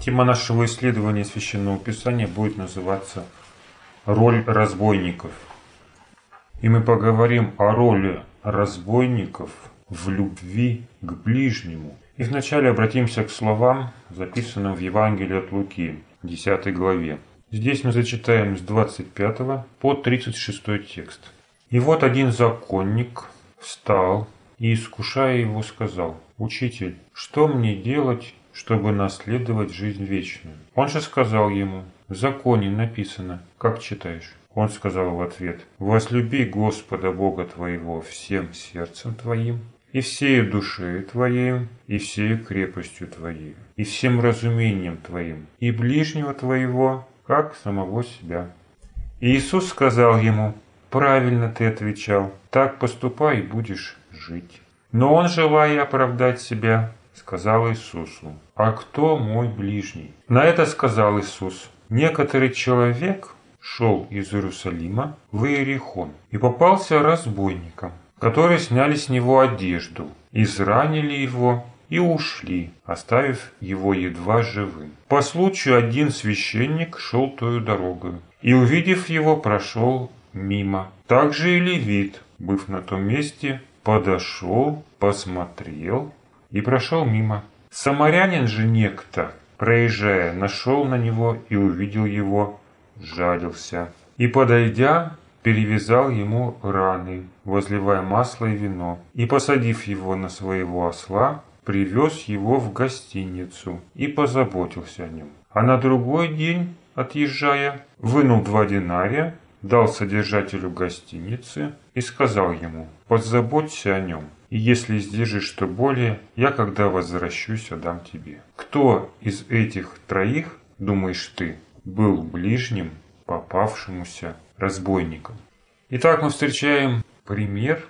Тема нашего исследования Священного Писания будет называться «Роль разбойников». И мы поговорим о роли разбойников в любви к ближнему. И вначале обратимся к словам, записанным в Евангелии от Луки, 10 главе. Здесь мы зачитаем с 25 по 36 текст. «И вот один законник встал и, искушая его, сказал, «Учитель, что мне делать, чтобы наследовать жизнь вечную?» Он же сказал ему, «В законе написано, как читаешь?» Он сказал в ответ, «Возлюби Господа Бога твоего всем сердцем твоим, и всею душею твоей, и всею крепостью твоей, и всем разумением твоим, и ближнего твоего, как самого себя». Иисус сказал ему, «Правильно ты отвечал, так поступай и будешь жить». Но он, желая оправдать себя, сказал Иисусу, «А кто мой ближний?» На это сказал Иисус, «Некоторый человек шел из Иерусалима в Иерихон и попался разбойникам, которые сняли с него одежду, изранили его и ушли, оставив его едва живым. По случаю один священник шел тою дорогою, и, увидев его, прошел мимо. Также и левит, быв на том месте, подошел, посмотрел и прошел мимо. Самарянин же некто, проезжая, нашел на него и увидел его, жалился. И, подойдя, перевязал ему раны, возливая масло и вино, и, посадив его на своего осла, привез его в гостиницу и позаботился о нем. А на другой день, отъезжая, вынул два динария дал содержателю гостиницы и сказал ему, «Позаботься о нем, и если сдержишь что более, я, когда возвращусь, отдам тебе». Кто из этих троих, думаешь ты, был ближним попавшемуся разбойником? Итак, мы встречаем пример,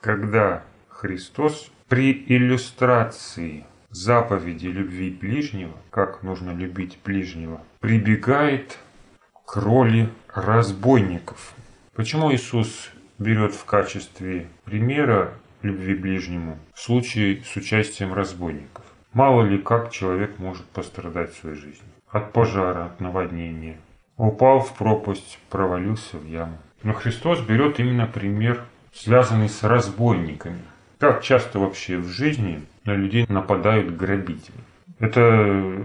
когда Христос при иллюстрации заповеди любви ближнего, как нужно любить ближнего, прибегает к роли разбойников. Почему Иисус берет в качестве примера любви ближнему случай с участием разбойников? Мало ли как человек может пострадать в своей жизни. От пожара, от наводнения. Упал в пропасть, провалился в яму. Но Христос берет именно пример, связанный с разбойниками. Как часто вообще в жизни на людей нападают грабители? Это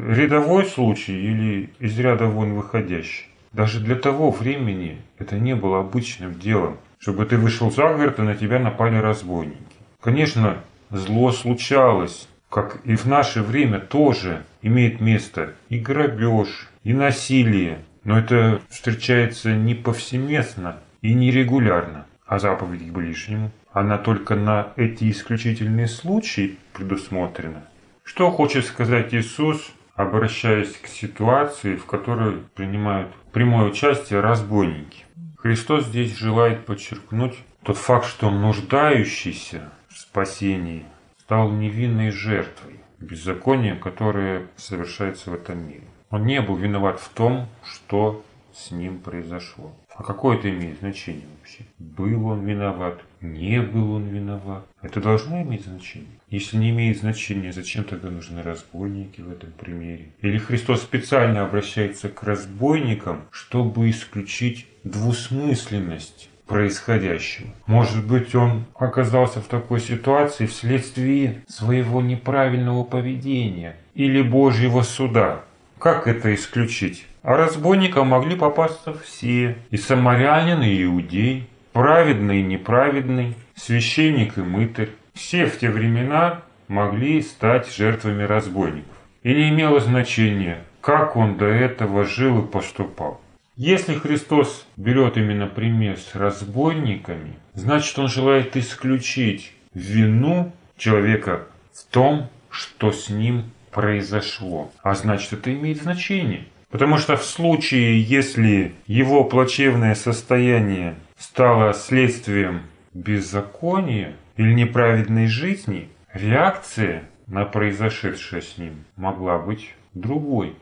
рядовой случай или из ряда вон выходящий? Даже для того времени это не было обычным делом, чтобы ты вышел за город и на тебя напали разбойники. Конечно, зло случалось, как и в наше время тоже имеет место и грабеж, и насилие, но это встречается не повсеместно и не регулярно, а заповедь к ближнему. Она только на эти исключительные случаи предусмотрена. Что хочет сказать Иисус, обращаясь к ситуации, в которой принимают прямое участие разбойники. Христос здесь желает подчеркнуть тот факт, что нуждающийся в спасении стал невинной жертвой беззакония, которое совершается в этом мире. Он не был виноват в том, что с ним произошло. А какое это имеет значение вообще? Был он виноват, не был он виноват. Это должно иметь значение. Если не имеет значения, зачем тогда нужны разбойники в этом примере? Или Христос специально обращается к разбойникам, чтобы исключить двусмысленность происходящего. Может быть, он оказался в такой ситуации вследствие своего неправильного поведения или Божьего суда. Как это исключить? А разбойникам могли попасться все, и самарянин, и иудей, праведный и неправедный, священник и мытарь. Все в те времена могли стать жертвами разбойников. И не имело значения, как он до этого жил и поступал. Если Христос берет именно пример с разбойниками, значит он желает исключить вину человека в том, что с ним произошло. А значит это имеет значение. Потому что в случае, если его плачевное состояние стало следствием беззакония или неправедной жизни, реакция на произошедшее с ним могла быть другой.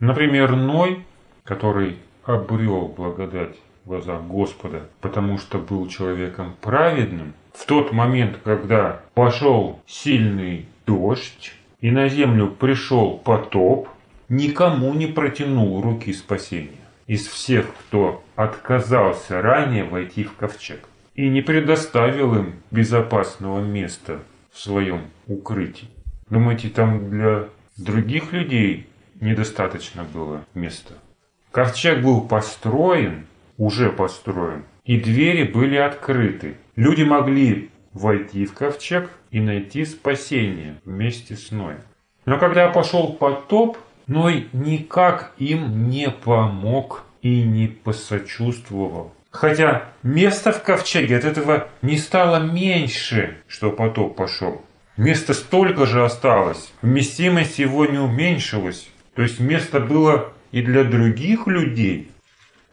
Например, Ной, который обрел благодать в глазах Господа, потому что был человеком праведным, в тот момент, когда пошел сильный дождь, и на землю пришел потоп, никому не протянул руки спасения из всех, кто отказался ранее войти в ковчег и не предоставил им безопасного места в своем укрытии. Думаете, там для других людей недостаточно было места? Ковчег был построен, уже построен, и двери были открыты. Люди могли войти в ковчег и найти спасение вместе с Ноем. Но когда пошел потоп, Ной никак им не помог и не посочувствовал. Хотя место в ковчеге от этого не стало меньше, что потоп пошел. Место столько же осталось, вместимость его не уменьшилась. То есть место было и для других людей.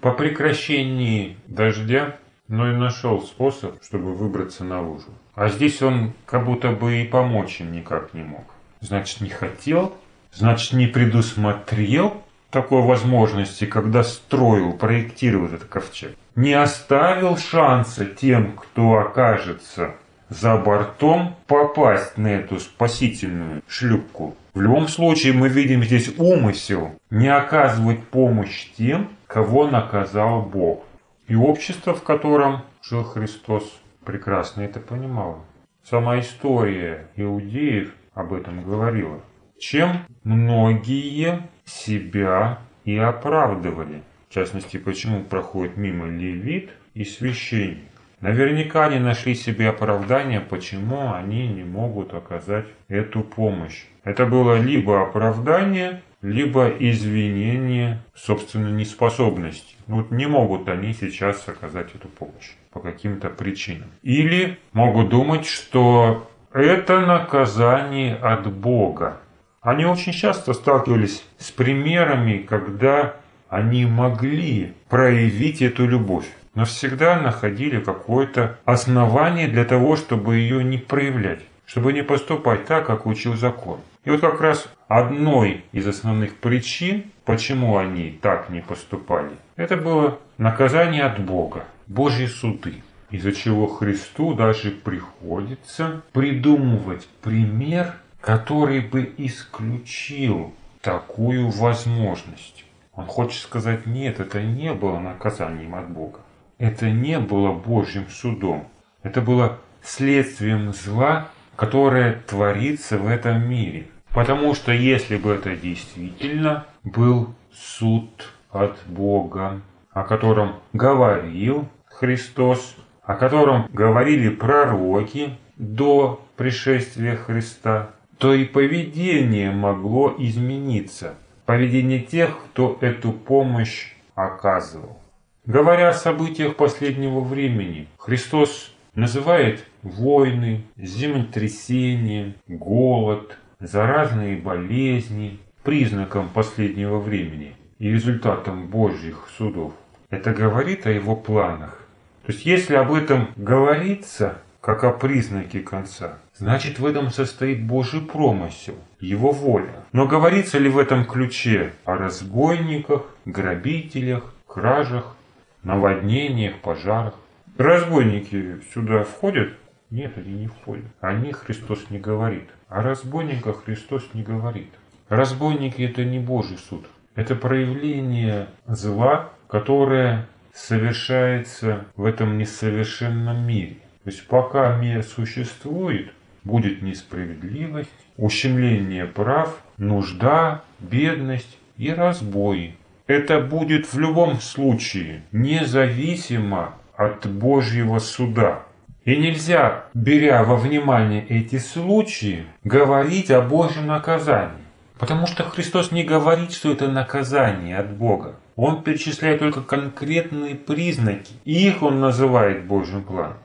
По прекращении дождя Ной нашел способ, чтобы выбраться наружу. А здесь он как будто бы и помочь им никак не мог. Значит, не хотел Значит, не предусмотрел такой возможности, когда строил, проектировал этот ковчег. Не оставил шанса тем, кто окажется за бортом, попасть на эту спасительную шлюпку. В любом случае мы видим здесь умысел не оказывать помощь тем, кого наказал Бог. И общество, в котором жил Христос, прекрасно это понимало. Сама история иудеев об этом говорила чем многие себя и оправдывали. В частности, почему проходит мимо левит и священник. Наверняка они нашли себе оправдание, почему они не могут оказать эту помощь. Это было либо оправдание, либо извинение собственной неспособности. Вот не могут они сейчас оказать эту помощь по каким-то причинам. Или могут думать, что это наказание от Бога. Они очень часто сталкивались с примерами, когда они могли проявить эту любовь, но всегда находили какое-то основание для того, чтобы ее не проявлять, чтобы не поступать так, как учил закон. И вот как раз одной из основных причин, почему они так не поступали, это было наказание от Бога, Божьи суды из-за чего Христу даже приходится придумывать пример который бы исключил такую возможность. Он хочет сказать, нет, это не было наказанием от Бога. Это не было Божьим судом. Это было следствием зла, которое творится в этом мире. Потому что если бы это действительно был суд от Бога, о котором говорил Христос, о котором говорили пророки до пришествия Христа, то и поведение могло измениться. Поведение тех, кто эту помощь оказывал. Говоря о событиях последнего времени, Христос называет войны, землетрясения, голод, заразные болезни признаком последнего времени и результатом Божьих судов. Это говорит о его планах. То есть если об этом говорится, как о признаке конца. Значит, в этом состоит Божий промысел, Его воля. Но говорится ли в этом ключе о разбойниках, грабителях, кражах, наводнениях, пожарах? Разбойники сюда входят? Нет, они не входят. О них Христос не говорит. О разбойниках Христос не говорит. Разбойники – это не Божий суд. Это проявление зла, которое совершается в этом несовершенном мире. То есть пока мир существует, будет несправедливость, ущемление прав, нужда, бедность и разбой. Это будет в любом случае независимо от Божьего суда. И нельзя, беря во внимание эти случаи, говорить о Божьем наказании. Потому что Христос не говорит, что это наказание от Бога. Он перечисляет только конкретные признаки. Их он называет Божьим планом.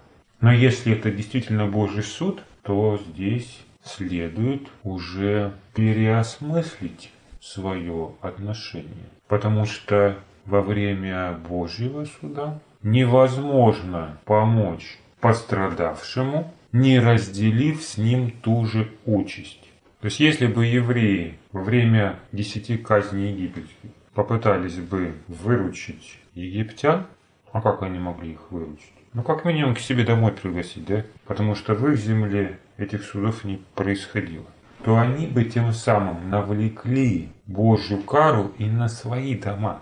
Но если это действительно Божий суд, то здесь следует уже переосмыслить свое отношение. Потому что во время Божьего суда невозможно помочь пострадавшему, не разделив с ним ту же участь. То есть если бы евреи во время десяти казней египетских попытались бы выручить египтян, а как они могли их выручить? Ну, как минимум, к себе домой пригласить, да? Потому что в их земле этих судов не происходило. то они бы тем самым навлекли Божью кару и на свои дома.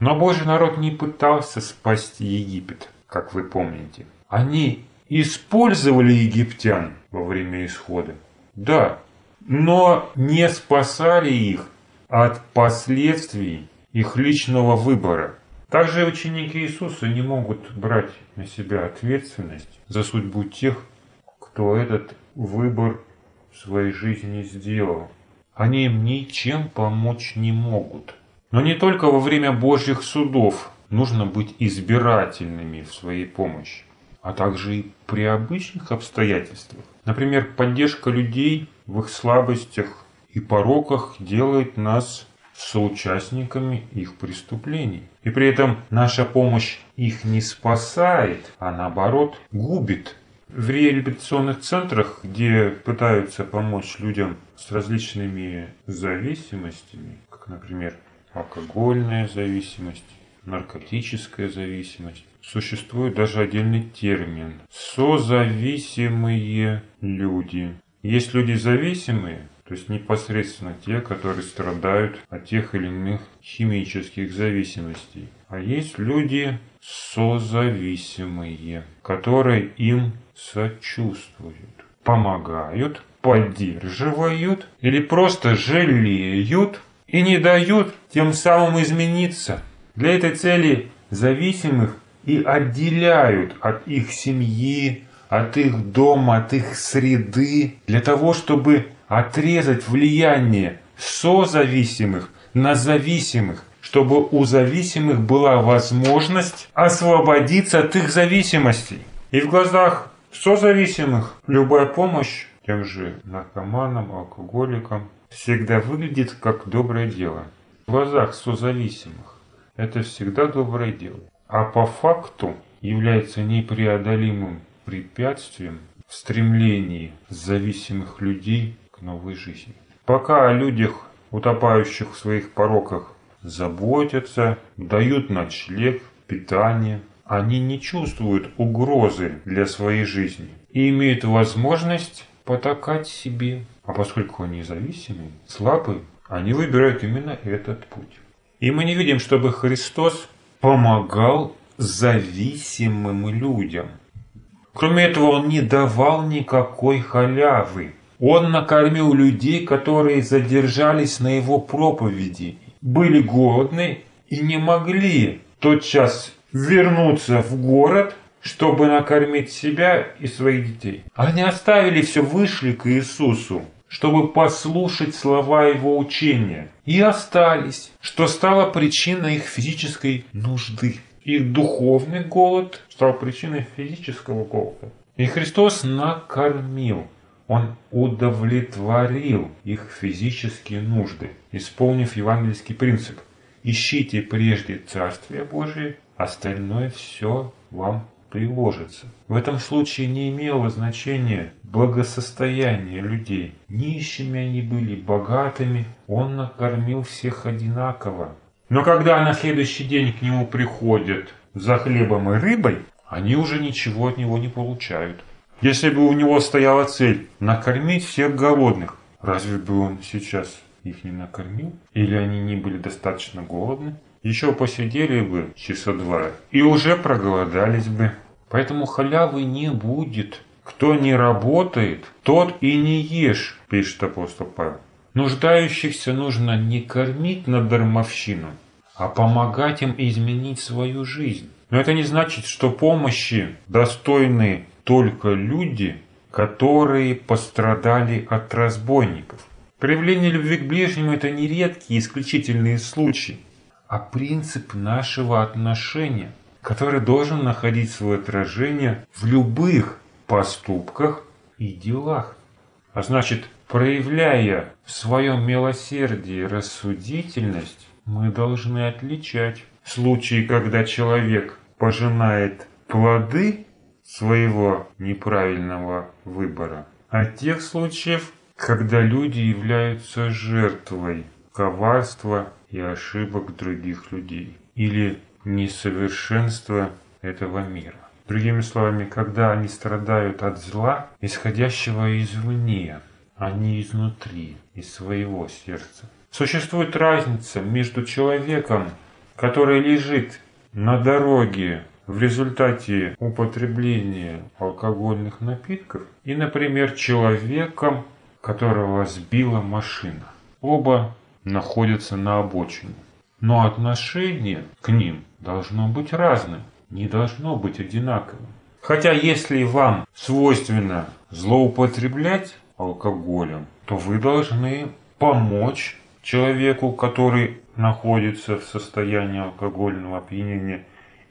Но Божий народ не пытался спасти Египет, как вы помните. Они использовали египтян во время исхода. Да, но не спасали их от последствий их личного выбора. Также ученики Иисуса не могут брать на себя ответственность за судьбу тех, кто этот выбор в своей жизни сделал. Они им ничем помочь не могут. Но не только во время Божьих судов нужно быть избирательными в своей помощи, а также и при обычных обстоятельствах. Например, поддержка людей в их слабостях и пороках делает нас соучастниками их преступлений. И при этом наша помощь их не спасает, а наоборот губит. В реабилитационных центрах, где пытаются помочь людям с различными зависимостями, как, например, алкогольная зависимость, наркотическая зависимость, существует даже отдельный термин – созависимые люди. Есть люди зависимые, то есть непосредственно те, которые страдают от тех или иных химических зависимостей. А есть люди созависимые, которые им сочувствуют, помогают, поддерживают или просто жалеют и не дают тем самым измениться. Для этой цели зависимых и отделяют от их семьи, от их дома, от их среды, для того, чтобы отрезать влияние созависимых на зависимых, чтобы у зависимых была возможность освободиться от их зависимостей. И в глазах созависимых любая помощь тем же наркоманам, алкоголикам всегда выглядит как доброе дело. В глазах созависимых это всегда доброе дело. А по факту является непреодолимым препятствием в стремлении зависимых людей новой жизни. Пока о людях, утопающих в своих пороках, заботятся, дают ночлег, питание, они не чувствуют угрозы для своей жизни и имеют возможность потакать себе. А поскольку они зависимы, слабые, они выбирают именно этот путь. И мы не видим, чтобы Христос помогал зависимым людям. Кроме этого, он не давал никакой халявы. Он накормил людей, которые задержались на его проповеди, были голодны и не могли тотчас вернуться в город, чтобы накормить себя и своих детей. Они оставили все, вышли к Иисусу, чтобы послушать слова Его учения, и остались, что стало причиной их физической нужды. Их духовный голод стал причиной физического голода. И Христос накормил он удовлетворил их физические нужды, исполнив евангельский принцип «Ищите прежде Царствие Божие, остальное все вам приложится». В этом случае не имело значения благосостояние людей. Нищими они были, богатыми, он накормил всех одинаково. Но когда на следующий день к нему приходят за хлебом и рыбой, они уже ничего от него не получают. Если бы у него стояла цель накормить всех голодных, разве бы он сейчас их не накормил? Или они не были достаточно голодны? Еще посидели бы часа два и уже проголодались бы. Поэтому халявы не будет. Кто не работает, тот и не ешь, пишет апостол Павел. Нуждающихся нужно не кормить на дармовщину, а помогать им изменить свою жизнь. Но это не значит, что помощи достойны только люди, которые пострадали от разбойников. Проявление любви к ближнему – это не редкие исключительные случаи, а принцип нашего отношения, который должен находить свое отражение в любых поступках и делах. А значит, проявляя в своем милосердии рассудительность, мы должны отличать случаи, когда человек пожинает плоды своего неправильного выбора, а тех случаев, когда люди являются жертвой коварства и ошибок других людей или несовершенства этого мира. Другими словами, когда они страдают от зла, исходящего извне, а не изнутри, из своего сердца. Существует разница между человеком, который лежит на дороге в результате употребления алкогольных напитков и, например, человеком, которого сбила машина. Оба находятся на обочине. Но отношение к ним должно быть разным, не должно быть одинаковым. Хотя если вам свойственно злоупотреблять алкоголем, то вы должны помочь человеку, который находится в состоянии алкогольного опьянения,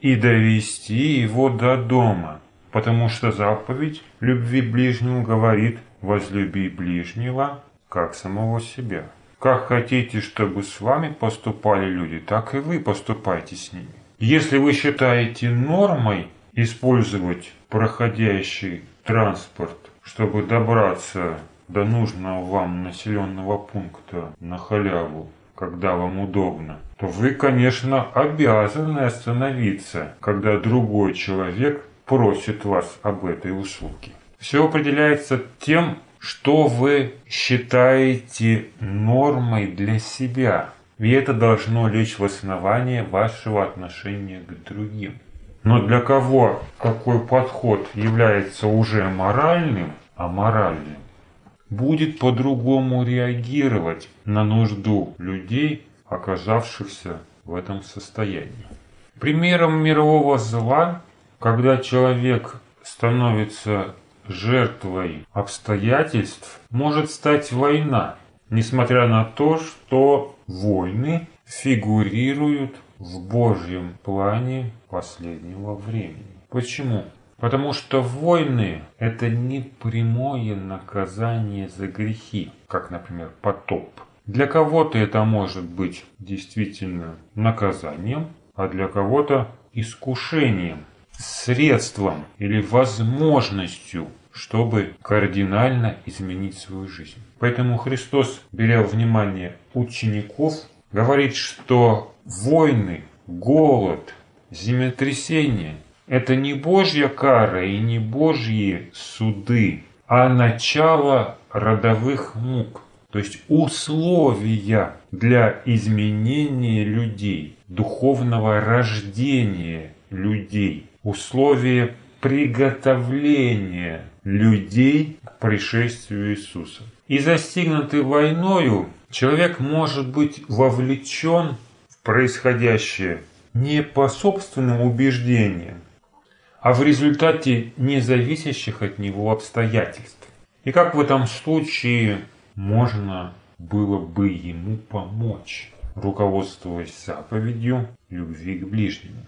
и довести его до дома. Потому что заповедь любви ближнему говорит «возлюби ближнего, как самого себя». Как хотите, чтобы с вами поступали люди, так и вы поступайте с ними. Если вы считаете нормой использовать проходящий транспорт, чтобы добраться до нужного вам населенного пункта на халяву, когда вам удобно, то вы, конечно, обязаны остановиться, когда другой человек просит вас об этой услуге. Все определяется тем, что вы считаете нормой для себя. И это должно лечь в основание вашего отношения к другим. Но для кого какой подход является уже моральным, а моральным, будет по-другому реагировать на нужду людей, оказавшихся в этом состоянии. Примером мирового зла, когда человек становится жертвой обстоятельств, может стать война, несмотря на то, что войны фигурируют в Божьем плане последнего времени. Почему? Потому что войны – это не прямое наказание за грехи, как, например, потоп. Для кого-то это может быть действительно наказанием, а для кого-то искушением, средством или возможностью, чтобы кардинально изменить свою жизнь. Поэтому Христос, беря внимание учеников, говорит, что войны, голод, землетрясения – это не Божья кара и не Божьи суды, а начало родовых мук, то есть условия для изменения людей, духовного рождения людей, условия приготовления людей к пришествию Иисуса. И застигнутый войною, человек может быть вовлечен в происходящее не по собственным убеждениям, а в результате независящих от него обстоятельств. И как в этом случае можно было бы ему помочь, руководствуясь заповедью любви к ближнему.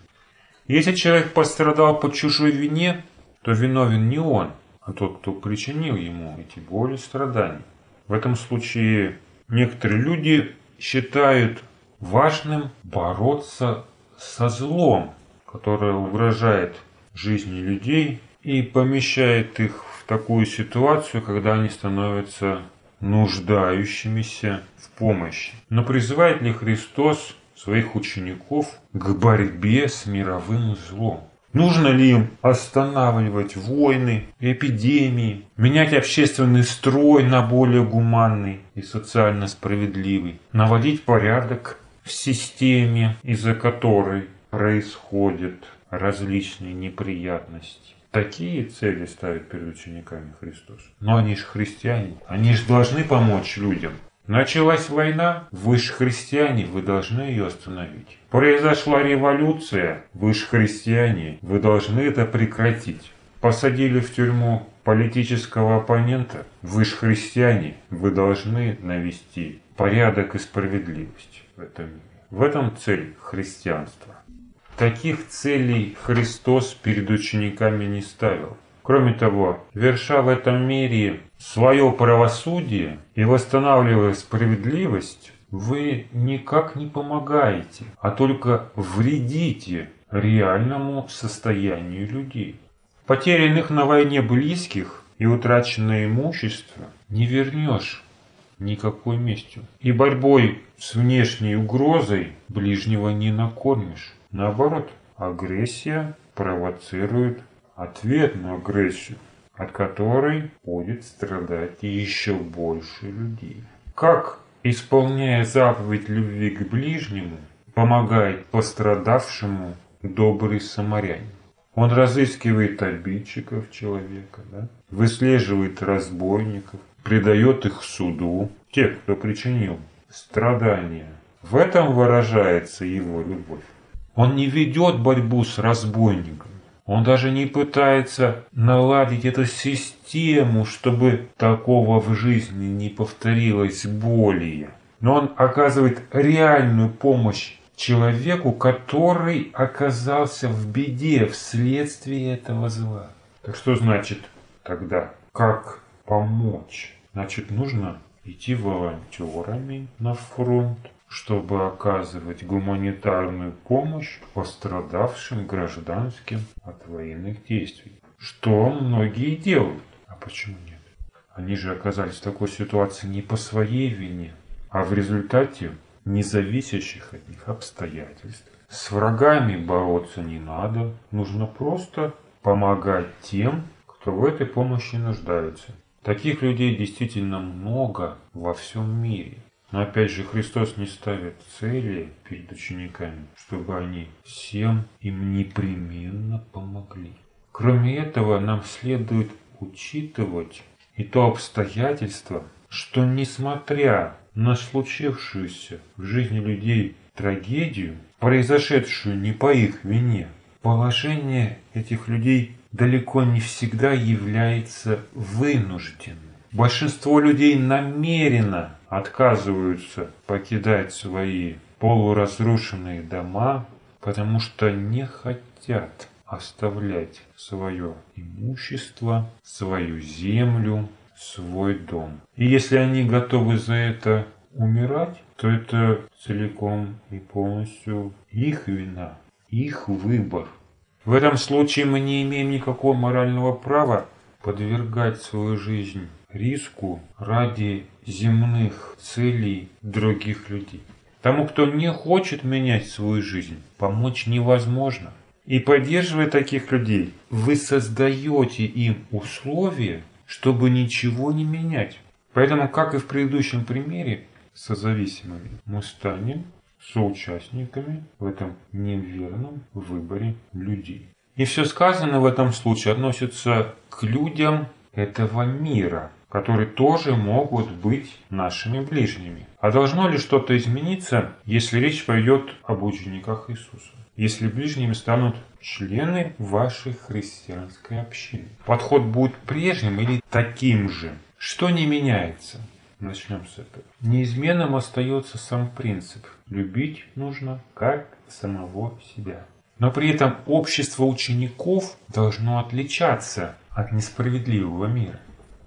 Если человек пострадал по чужой вине, то виновен не он, а тот, кто причинил ему эти боли и страдания. В этом случае некоторые люди считают важным бороться со злом, которое угрожает жизни людей и помещает их в такую ситуацию, когда они становятся нуждающимися в помощи. Но призывает ли Христос своих учеников к борьбе с мировым злом. Нужно ли им останавливать войны, эпидемии, менять общественный строй на более гуманный и социально справедливый, наводить порядок в системе, из-за которой происходят различные неприятности? Такие цели ставит перед учениками Христос. Но они же христиане, они же должны помочь людям. Началась война, вы же христиане, вы должны ее остановить. Произошла революция, вы же христиане, вы должны это прекратить. Посадили в тюрьму политического оппонента, вы же христиане, вы должны навести порядок и справедливость в этом мире. В этом цель христианства. Таких целей Христос перед учениками не ставил. Кроме того, верша в этом мире свое правосудие и восстанавливая справедливость, вы никак не помогаете, а только вредите реальному состоянию людей. Потерянных на войне близких и утраченное имущество не вернешь никакой местью. И борьбой с внешней угрозой ближнего не накормишь. Наоборот, агрессия провоцирует ответную агрессию. от которой будет страдать еще больше людей. Как, исполняя заповедь любви к ближнему, помогает пострадавшему добрый самарянин? Он разыскивает обидчиков человека, да? выслеживает разбойников, предает их суду, тех, кто причинил страдания. В этом выражается его любовь. Он не ведет борьбу с разбойником, он даже не пытается наладить эту систему, чтобы такого в жизни не повторилось более. Но он оказывает реальную помощь человеку, который оказался в беде вследствие этого зла. Так что значит тогда, как помочь? Значит, нужно идти волонтерами на фронт, чтобы оказывать гуманитарную помощь пострадавшим гражданским от военных действий. Что многие делают. А почему нет? Они же оказались в такой ситуации не по своей вине, а в результате независящих от них обстоятельств. С врагами бороться не надо, нужно просто помогать тем, кто в этой помощи нуждается. Таких людей действительно много во всем мире. Но опять же, Христос не ставит цели перед учениками, чтобы они всем им непременно помогли. Кроме этого, нам следует учитывать и то обстоятельство, что несмотря на случившуюся в жизни людей трагедию, произошедшую не по их вине, положение этих людей далеко не всегда является вынужденным. Большинство людей намеренно отказываются покидать свои полуразрушенные дома, потому что не хотят оставлять свое имущество, свою землю, свой дом. И если они готовы за это умирать, то это целиком и полностью их вина, их выбор. В этом случае мы не имеем никакого морального права подвергать свою жизнь риску ради земных целей других людей. Тому, кто не хочет менять свою жизнь, помочь невозможно. И поддерживая таких людей, вы создаете им условия, чтобы ничего не менять. Поэтому, как и в предыдущем примере, созависимыми мы станем соучастниками в этом неверном выборе людей. И все сказанное в этом случае относится к людям этого мира, которые тоже могут быть нашими ближними. А должно ли что-то измениться, если речь пойдет об учениках Иисуса? Если ближними станут члены вашей христианской общины? Подход будет прежним или таким же? Что не меняется? Начнем с этого. Неизменным остается сам принцип. Любить нужно как самого себя. Но при этом общество учеников должно отличаться от несправедливого мира.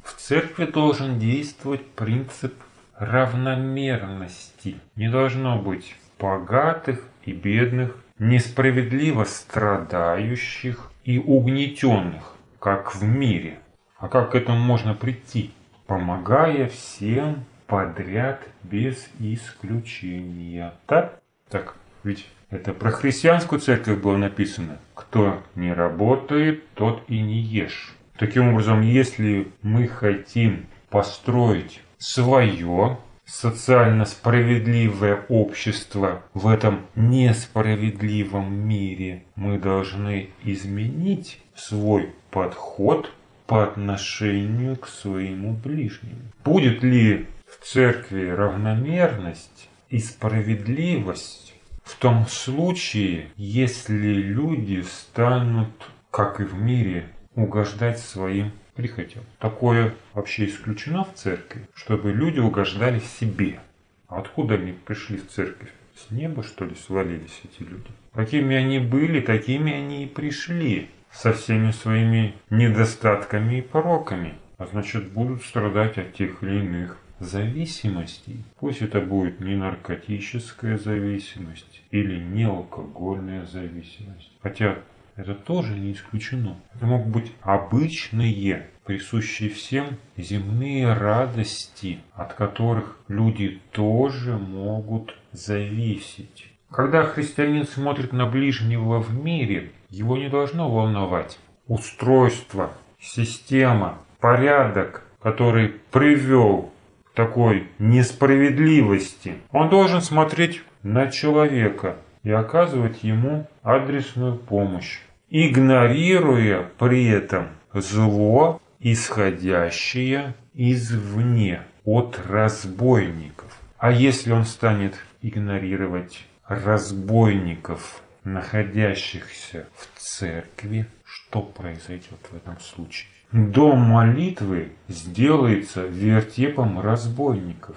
В церкви должен действовать принцип равномерности. Не должно быть богатых и бедных, несправедливо страдающих и угнетенных, как в мире. А как к этому можно прийти? помогая всем подряд без исключения. Так? Так, ведь это про христианскую церковь было написано. Кто не работает, тот и не ешь. Таким образом, если мы хотим построить свое социально справедливое общество в этом несправедливом мире, мы должны изменить свой подход по отношению к своему ближнему. Будет ли в церкви равномерность и справедливость в том случае, если люди станут, как и в мире, угождать своим прихотям. Такое вообще исключено в церкви, чтобы люди угождали себе. А откуда они пришли в церковь? С неба, что ли, свалились эти люди? Какими они были, такими они и пришли со всеми своими недостатками и пороками, а значит будут страдать от тех или иных зависимостей. Пусть это будет не наркотическая зависимость или не алкогольная зависимость. Хотя это тоже не исключено. Это могут быть обычные, присущие всем земные радости, от которых люди тоже могут зависеть. Когда христианин смотрит на ближнего в мире, его не должно волновать устройство система, порядок, который привел к такой несправедливости, он должен смотреть на человека и оказывать ему адресную помощь, игнорируя при этом зло, исходящее извне от разбойников. А если он станет игнорировать разбойников, находящихся в церкви, что произойдет в этом случае? Дом молитвы сделается вертепом разбойников.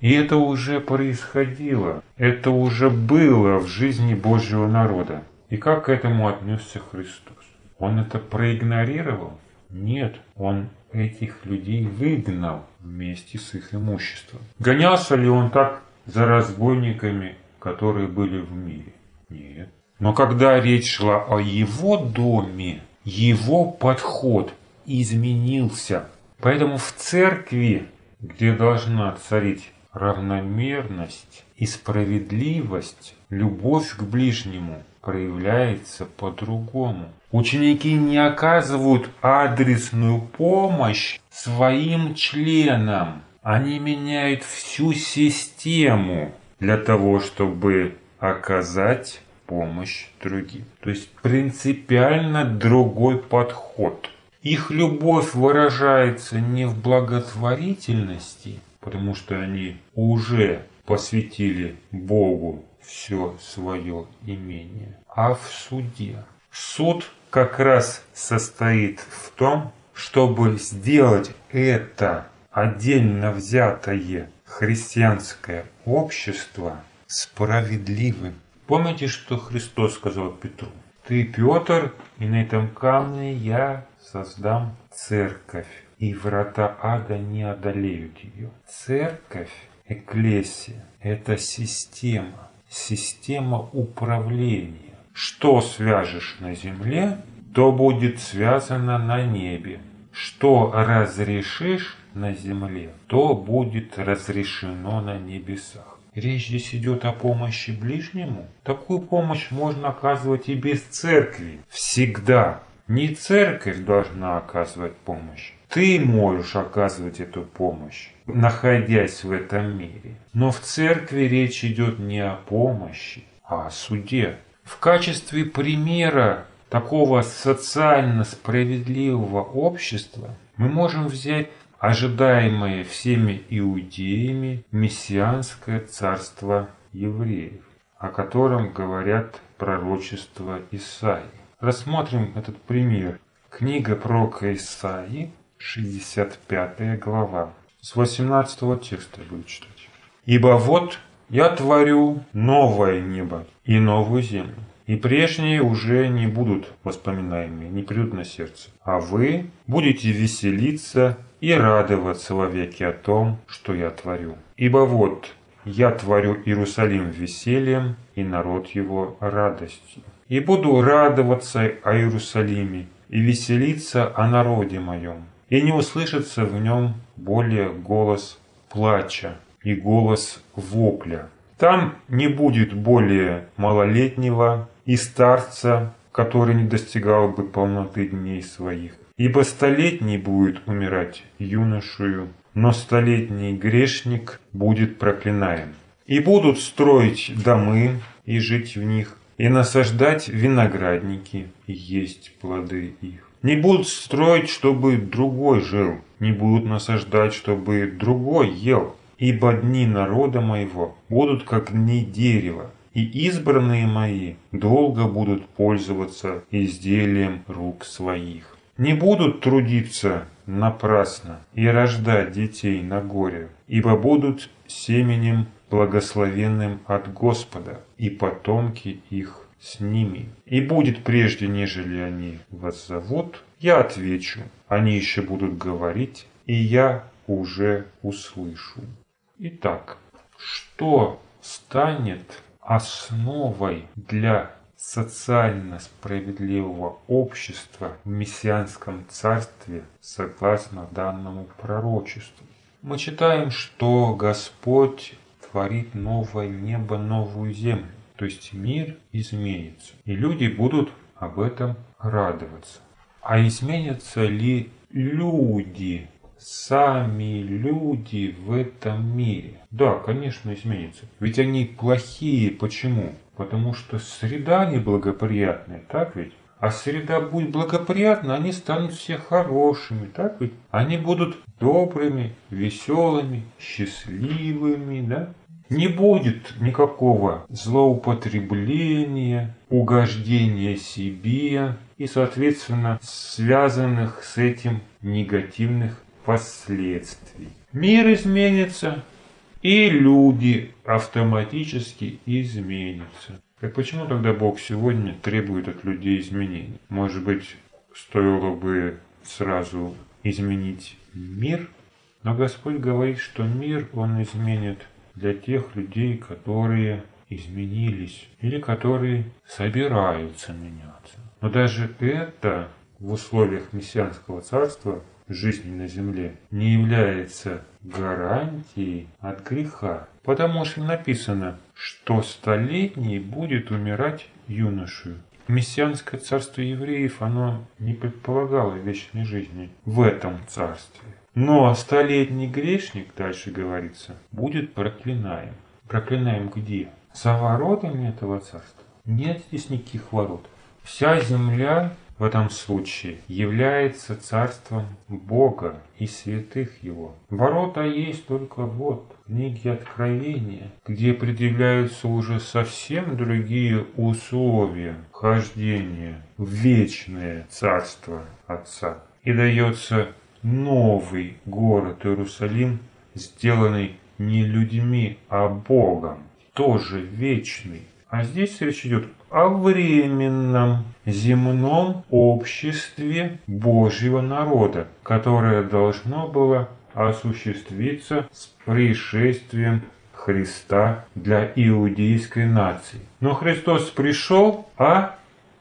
И это уже происходило, это уже было в жизни Божьего народа. И как к этому отнесся Христос? Он это проигнорировал? Нет, он этих людей выгнал вместе с их имуществом. Гонялся ли он так за разбойниками, которые были в мире? Нет. Но когда речь шла о его доме, его подход изменился. Поэтому в церкви, где должна царить равномерность и справедливость, любовь к ближнему проявляется по-другому. Ученики не оказывают адресную помощь своим членам. Они меняют всю систему для того, чтобы оказать помощь другим. То есть принципиально другой подход. Их любовь выражается не в благотворительности, потому что они уже посвятили Богу все свое имение, а в суде. Суд как раз состоит в том, чтобы сделать это отдельно взятое христианское общество справедливым. Помните, что Христос сказал Петру? Ты, Петр, и на этом камне я создам церковь и врата ада не одолеют ее. Церковь, эклесия – это система, система управления. Что свяжешь на земле, то будет связано на небе. Что разрешишь на земле, то будет разрешено на небесах. Речь здесь идет о помощи ближнему. Такую помощь можно оказывать и без церкви. Всегда. Не церковь должна оказывать помощь. Ты можешь оказывать эту помощь, находясь в этом мире. Но в церкви речь идет не о помощи, а о суде. В качестве примера такого социально справедливого общества мы можем взять ожидаемое всеми иудеями мессианское царство евреев, о котором говорят пророчества Исаии. Рассмотрим этот пример. Книга пророка Исаии, 65 глава. С 18 текста буду читать. «Ибо вот я творю новое небо и новую землю, и прежние уже не будут воспоминаемые, не придут на сердце. А вы будете веселиться и радоваться вовеки о том, что я творю. Ибо вот я творю Иерусалим весельем, и народ его радостью и буду радоваться о Иерусалиме и веселиться о народе моем, и не услышится в нем более голос плача и голос вопля. Там не будет более малолетнего и старца, который не достигал бы полноты дней своих. Ибо столетний будет умирать юношую, но столетний грешник будет проклинаем. И будут строить домы и жить в них, и насаждать виноградники и есть плоды их. Не будут строить, чтобы другой жил, не будут насаждать, чтобы другой ел. Ибо дни народа моего будут как дни дерева, и избранные мои долго будут пользоваться изделием рук своих. Не будут трудиться напрасно и рождать детей на горе, ибо будут семенем благословенным от Господа, и потомки их с ними. И будет прежде, нежели они вас зовут, я отвечу, они еще будут говорить, и я уже услышу. Итак, что станет основой для социально справедливого общества в мессианском царстве согласно данному пророчеству? Мы читаем, что Господь творит новое небо, новую землю. То есть мир изменится. И люди будут об этом радоваться. А изменятся ли люди, сами люди в этом мире? Да, конечно, изменятся. Ведь они плохие. Почему? Потому что среда неблагоприятная, так ведь? А среда будет благоприятна, они станут все хорошими, так ведь? Они будут добрыми, веселыми, счастливыми, да? Не будет никакого злоупотребления, угождения себе и, соответственно, связанных с этим негативных последствий. Мир изменится, и люди автоматически изменятся. Так почему тогда Бог сегодня требует от людей изменений? Может быть, стоило бы сразу изменить мир? Но Господь говорит, что мир Он изменит для тех людей, которые изменились или которые собираются меняться. Но даже это в условиях мессианского царства жизни на земле не является гарантией от греха, потому что написано, что столетний будет умирать юношу. Мессианское царство евреев, оно не предполагало вечной жизни в этом царстве. Но столетний грешник, дальше говорится, будет проклинаем. Проклинаем где? За воротами этого царства. Нет здесь никаких ворот. Вся земля в этом случае является царством Бога и святых Его. Ворота есть только вот в книге Откровения, где предъявляются уже совсем другие условия хождения в вечное царство Отца. И дается новый город Иерусалим, сделанный не людьми, а Богом, тоже вечный. А здесь речь идет о временном земном обществе Божьего народа, которое должно было осуществиться с пришествием Христа для иудейской нации. Но Христос пришел, а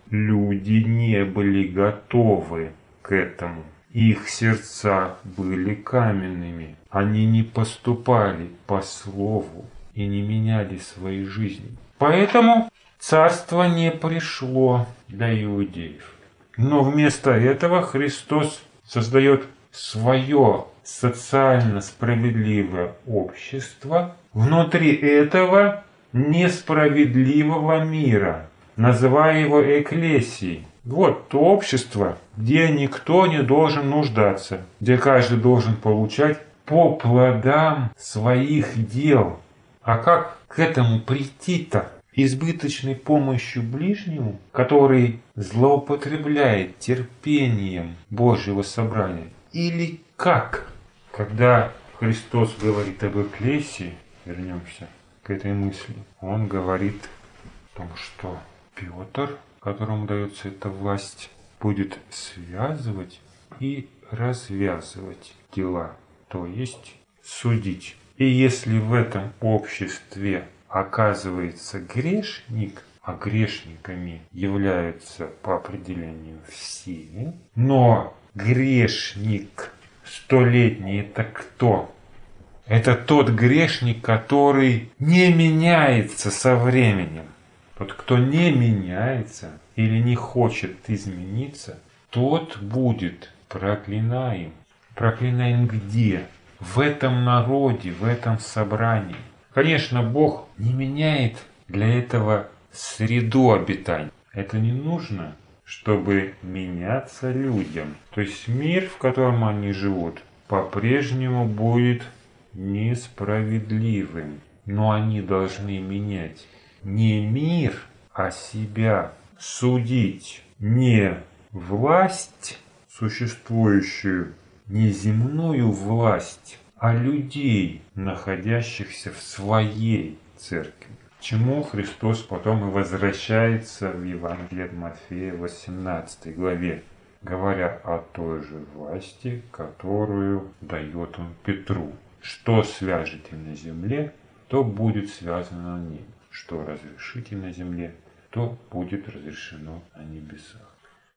люди не были готовы к этому. Их сердца были каменными. Они не поступали по слову и не меняли своей жизни. Поэтому царство не пришло для иудеев. Но вместо этого Христос создает свое социально справедливое общество внутри этого несправедливого мира, называя его эклесией. Вот то общество, где никто не должен нуждаться, где каждый должен получать по плодам своих дел. А как к этому прийти-то? Избыточной помощью ближнему, который злоупотребляет терпением Божьего собрания? Или как? Когда Христос говорит об эклесии, вернемся к этой мысли, он говорит о том, что Петр которому дается эта власть, будет связывать и развязывать дела, то есть судить. И если в этом обществе оказывается грешник, а грешниками являются по определению все, но грешник столетний это кто? Это тот грешник, который не меняется со временем. Вот кто не меняется или не хочет измениться, тот будет проклинаем. Проклинаем где? В этом народе, в этом собрании. Конечно, Бог не меняет для этого среду обитания. Это не нужно, чтобы меняться людям. То есть мир, в котором они живут, по-прежнему будет несправедливым. Но они должны менять не мир, а себя судить, не власть, существующую, не земную власть, а людей, находящихся в своей церкви. Чему Христос потом и возвращается в Евангелии от Матфея 18 главе, говоря о той же власти, которую дает он Петру. Что свяжете на земле, то будет связано на небе что разрешите на земле, то будет разрешено на небесах.